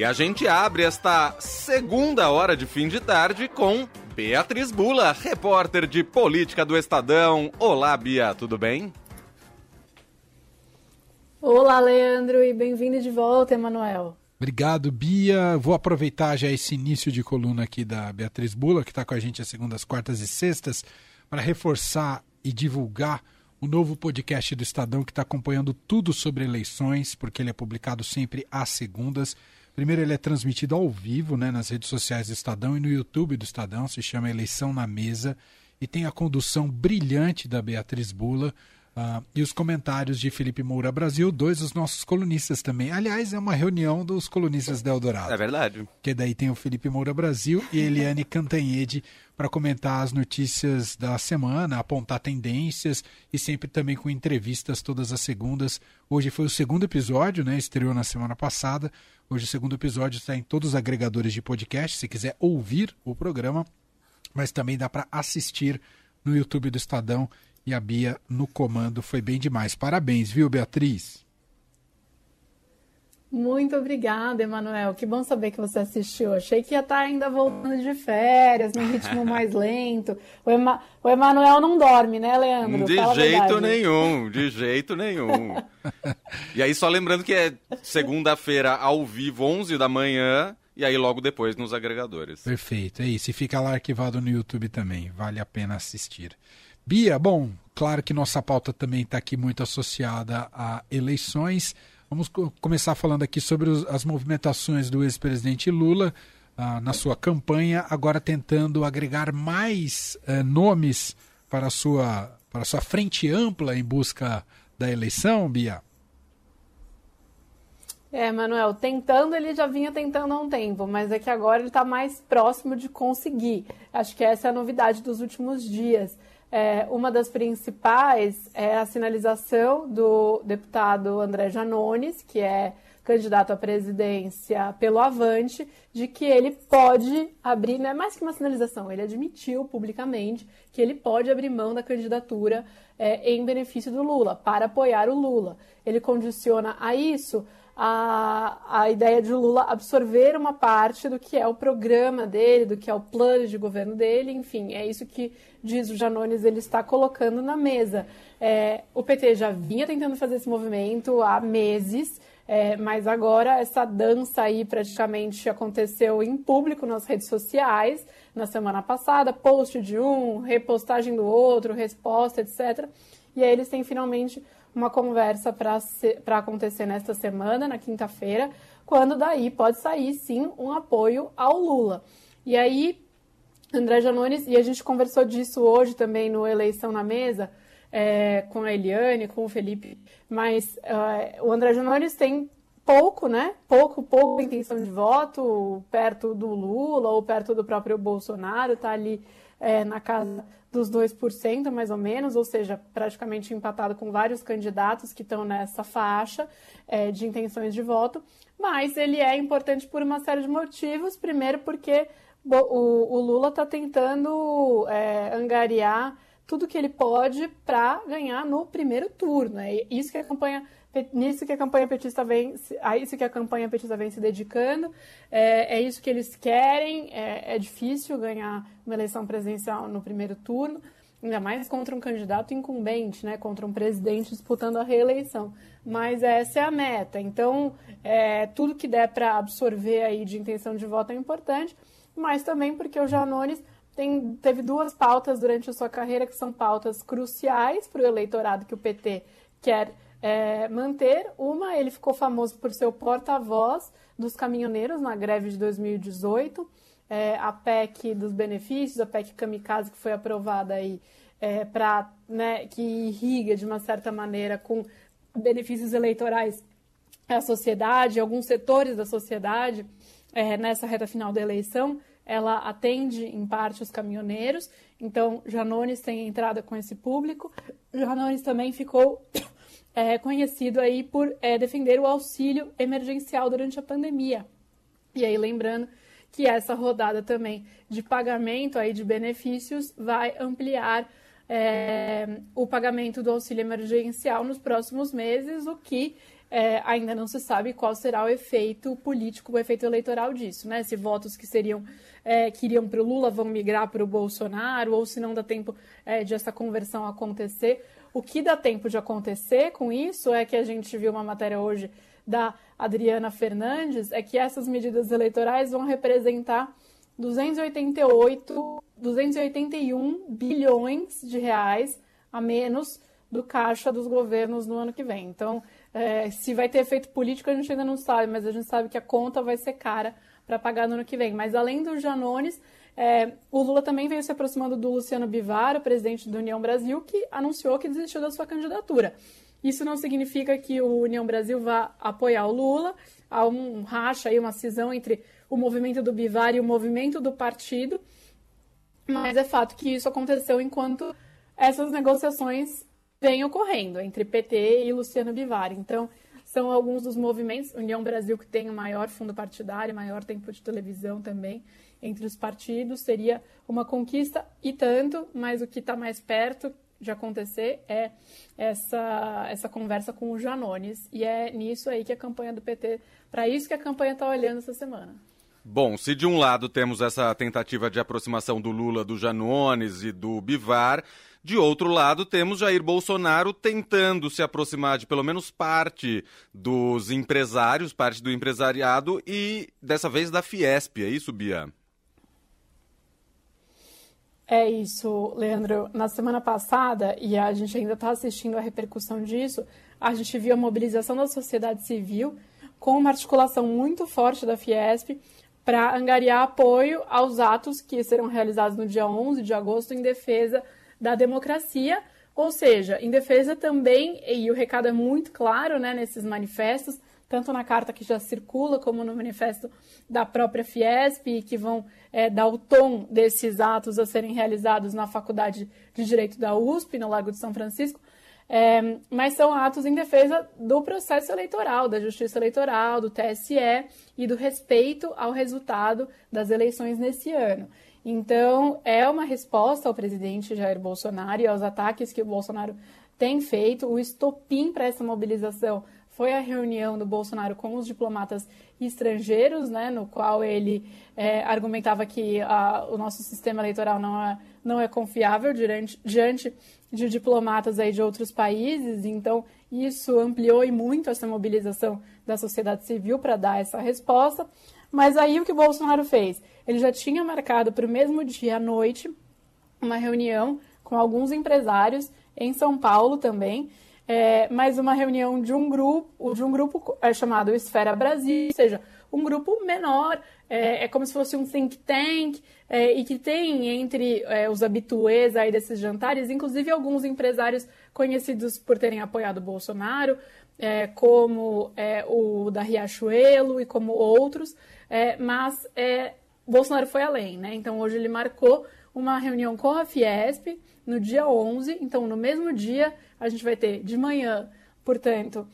E a gente abre esta segunda hora de fim de tarde com Beatriz Bula, repórter de política do Estadão. Olá, Bia, tudo bem? Olá, Leandro, e bem-vindo de volta, Emanuel. Obrigado, Bia. Vou aproveitar já esse início de coluna aqui da Beatriz Bula, que está com a gente às segundas, quartas e sextas, para reforçar e divulgar o novo podcast do Estadão que está acompanhando tudo sobre eleições, porque ele é publicado sempre às segundas. Primeiro, ele é transmitido ao vivo né, nas redes sociais do Estadão e no YouTube do Estadão, se chama Eleição na Mesa, e tem a condução brilhante da Beatriz Bula. Uh, e os comentários de Felipe Moura Brasil, dois dos nossos colunistas também. Aliás, é uma reunião dos colunistas da Eldorado. É verdade. Que daí tem o Felipe Moura Brasil e Eliane Cantanhede para comentar as notícias da semana, apontar tendências e sempre também com entrevistas todas as segundas. Hoje foi o segundo episódio, né? Estreou na semana passada. Hoje o segundo episódio está em todos os agregadores de podcast, se quiser ouvir o programa, mas também dá para assistir no YouTube do Estadão e a Bia no comando. Foi bem demais. Parabéns, viu, Beatriz? Muito obrigada, Emanuel. Que bom saber que você assistiu. Achei que ia estar ainda voltando de férias, num ritmo mais lento. O, Ema... o Emanuel não dorme, né, Leandro? De Fala jeito nenhum, de jeito nenhum. e aí, só lembrando que é segunda-feira ao vivo, 11 da manhã, e aí logo depois nos agregadores. Perfeito, é isso. E fica lá arquivado no YouTube também. Vale a pena assistir. Bia, bom, claro que nossa pauta também está aqui muito associada a eleições. Vamos começar falando aqui sobre os, as movimentações do ex-presidente Lula ah, na sua campanha, agora tentando agregar mais eh, nomes para a, sua, para a sua frente ampla em busca da eleição, Bia. É, Manuel, tentando ele já vinha tentando há um tempo, mas é que agora ele está mais próximo de conseguir. Acho que essa é a novidade dos últimos dias. É, uma das principais é a sinalização do deputado André Janones, que é candidato à presidência pelo Avante, de que ele pode abrir, não é mais que uma sinalização, ele admitiu publicamente que ele pode abrir mão da candidatura é, em benefício do Lula, para apoiar o Lula. Ele condiciona a isso a, a ideia de Lula absorver uma parte do que é o programa dele, do que é o plano de governo dele, enfim, é isso que diz o Janones, ele está colocando na mesa. É, o PT já vinha tentando fazer esse movimento há meses, é, mas agora essa dança aí praticamente aconteceu em público nas redes sociais na semana passada, post de um, repostagem do outro, resposta, etc. E aí eles têm finalmente uma conversa para acontecer nesta semana, na quinta-feira, quando daí pode sair sim um apoio ao Lula. E aí, André Janones, e a gente conversou disso hoje também no Eleição na Mesa, é, com a Eliane, com o Felipe, mas é, o André Janones tem pouco, né? Pouco, pouco intenção de voto perto do Lula ou perto do próprio Bolsonaro, tá ali é, na casa dos 2%, mais ou menos, ou seja, praticamente empatado com vários candidatos que estão nessa faixa é, de intenções de voto. Mas ele é importante por uma série de motivos. Primeiro, porque o, o Lula está tentando é, angariar tudo que ele pode para ganhar no primeiro turno. É isso que a campanha nisso que a campanha petista vem, a isso que a campanha petista vem se dedicando, é, é isso que eles querem. É, é, difícil ganhar uma eleição presidencial no primeiro turno, ainda mais contra um candidato incumbente, né, contra um presidente disputando a reeleição. Mas essa é a meta. Então, é, tudo que der para absorver aí de intenção de voto é importante, mas também porque o Janones tem, teve duas pautas durante a sua carreira que são pautas cruciais para o eleitorado que o PT quer é, manter. Uma, ele ficou famoso por ser o porta-voz dos caminhoneiros na greve de 2018. É, a PEC dos benefícios, a PEC Kamikaze, que foi aprovada aí é, para né, que irriga de uma certa maneira com benefícios eleitorais a sociedade, alguns setores da sociedade é, nessa reta final da eleição. Ela atende em parte os caminhoneiros, então Janones tem entrada com esse público. Janones também ficou é conhecido aí por é, defender o auxílio emergencial durante a pandemia. E aí, lembrando que essa rodada também de pagamento aí de benefícios vai ampliar é, o pagamento do auxílio emergencial nos próximos meses, o que é, ainda não se sabe qual será o efeito político, o efeito eleitoral disso, né? Se votos que seriam é, que iriam para o Lula vão migrar para o Bolsonaro, ou se não dá tempo é, de essa conversão acontecer. O que dá tempo de acontecer com isso é que a gente viu uma matéria hoje da Adriana Fernandes, é que essas medidas eleitorais vão representar 288, 281 bilhões de reais a menos do caixa dos governos no ano que vem. Então, é, se vai ter efeito político, a gente ainda não sabe, mas a gente sabe que a conta vai ser cara para pagar no ano que vem. Mas além do Janones, é, o Lula também veio se aproximando do Luciano Bivar, o presidente do União Brasil, que anunciou que desistiu da sua candidatura. Isso não significa que o União Brasil vá apoiar o Lula. Há um racha aí, uma cisão entre o movimento do Bivar e o movimento do partido. Mas é fato que isso aconteceu enquanto essas negociações vêm ocorrendo entre PT e Luciano Bivar. Então, são alguns dos movimentos. União Brasil, que tem o maior fundo partidário, maior tempo de televisão também entre os partidos, seria uma conquista e tanto, mas o que está mais perto de acontecer é essa, essa conversa com o Janones. E é nisso aí que a campanha do PT, para isso que a campanha está olhando essa semana. Bom, se de um lado temos essa tentativa de aproximação do Lula, do Janones e do Bivar, de outro lado, temos Jair Bolsonaro tentando se aproximar de pelo menos parte dos empresários, parte do empresariado e dessa vez da Fiesp, é isso, Bia? É isso, Leandro. Na semana passada, e a gente ainda está assistindo a repercussão disso, a gente viu a mobilização da sociedade civil com uma articulação muito forte da Fiesp para angariar apoio aos atos que serão realizados no dia 11 de agosto em defesa da democracia, ou seja, em defesa também, e o recado é muito claro né, nesses manifestos, tanto na carta que já circula, como no manifesto da própria Fiesp, que vão é, dar o tom desses atos a serem realizados na Faculdade de Direito da USP, no Lago de São Francisco, é, mas são atos em defesa do processo eleitoral, da justiça eleitoral, do TSE e do respeito ao resultado das eleições nesse ano. Então, é uma resposta ao presidente Jair Bolsonaro e aos ataques que o Bolsonaro tem feito. O estopim para essa mobilização foi a reunião do Bolsonaro com os diplomatas estrangeiros, né, no qual ele é, argumentava que a, o nosso sistema eleitoral não é, não é confiável diante, diante de diplomatas aí de outros países. Então, isso ampliou e muito essa mobilização da sociedade civil para dar essa resposta. Mas aí o que o Bolsonaro fez? Ele já tinha marcado para o mesmo dia à noite uma reunião com alguns empresários em São Paulo também, é, uma reunião de um grupo, de um grupo é, chamado Esfera Brasil, ou seja, um grupo menor, é, é como se fosse um think tank, é, e que tem entre é, os habituês aí desses jantares, inclusive alguns empresários conhecidos por terem apoiado o Bolsonaro, é, como o da Riachuelo e como outros, mas Bolsonaro foi além, né? Então hoje ele marcou uma reunião com a Fiesp no dia 11. Então no mesmo dia a gente vai ter de manhã, portanto,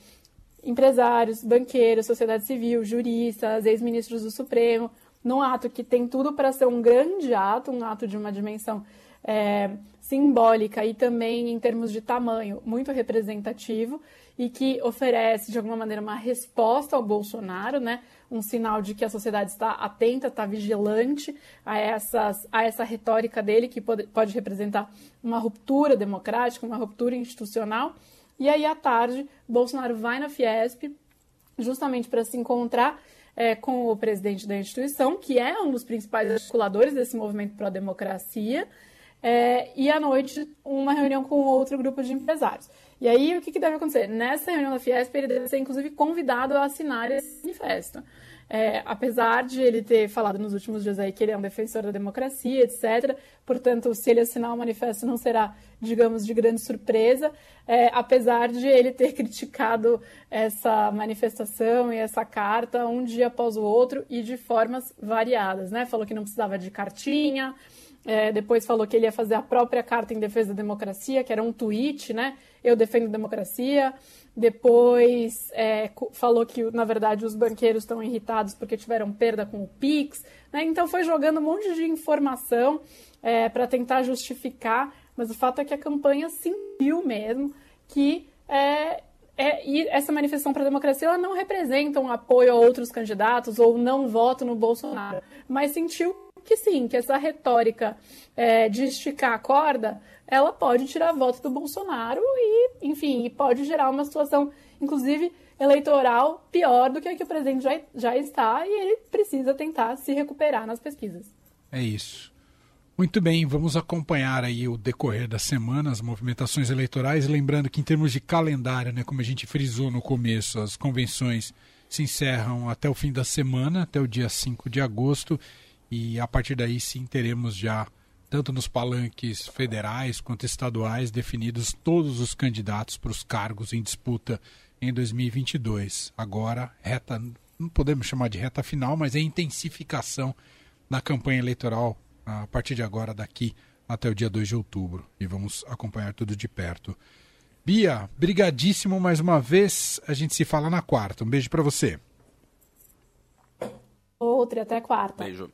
empresários, banqueiros, sociedade civil, juristas, ex-ministros do Supremo, num ato que tem tudo para ser um grande ato, um ato de uma dimensão é, simbólica e também em termos de tamanho muito representativo e que oferece de alguma maneira uma resposta ao Bolsonaro, né? Um sinal de que a sociedade está atenta, está vigilante a, essas, a essa retórica dele que pode, pode representar uma ruptura democrática, uma ruptura institucional. E aí à tarde, Bolsonaro vai na Fiesp justamente para se encontrar é, com o presidente da instituição, que é um dos principais articuladores desse movimento para a democracia, é, e à noite uma reunião com outro grupo de empresários. E aí, o que, que deve acontecer? Nessa reunião da Fiesp, ele deve ser, inclusive, convidado a assinar esse manifesto. É, apesar de ele ter falado nos últimos dias aí que ele é um defensor da democracia, etc. Portanto, se ele assinar o manifesto, não será, digamos, de grande surpresa. É, apesar de ele ter criticado essa manifestação e essa carta um dia após o outro e de formas variadas, né? Falou que não precisava de cartinha, é, depois falou que ele ia fazer a própria carta em defesa da democracia, que era um tweet, né? Eu defendo a democracia. Depois é, falou que, na verdade, os banqueiros estão irritados porque tiveram perda com o Pix. Né? Então foi jogando um monte de informação é, para tentar justificar, mas o fato é que a campanha sentiu mesmo que é, é, e essa manifestação para a democracia ela não representa um apoio a outros candidatos ou não voto no Bolsonaro, mas sentiu que sim, que essa retórica é, de esticar a corda, ela pode tirar voto do Bolsonaro e, enfim, pode gerar uma situação, inclusive eleitoral, pior do que a que o presidente já, já está e ele precisa tentar se recuperar nas pesquisas. É isso. Muito bem, vamos acompanhar aí o decorrer da semana, as movimentações eleitorais, lembrando que em termos de calendário, né, como a gente frisou no começo, as convenções se encerram até o fim da semana, até o dia 5 de agosto, e a partir daí sim teremos já, tanto nos palanques federais quanto estaduais, definidos todos os candidatos para os cargos em disputa em 2022. Agora, reta, não podemos chamar de reta final, mas é intensificação na campanha eleitoral a partir de agora, daqui até o dia 2 de outubro. E vamos acompanhar tudo de perto. Bia, brigadíssimo mais uma vez. A gente se fala na quarta. Um beijo para você. Outra, até quarta. Beijo.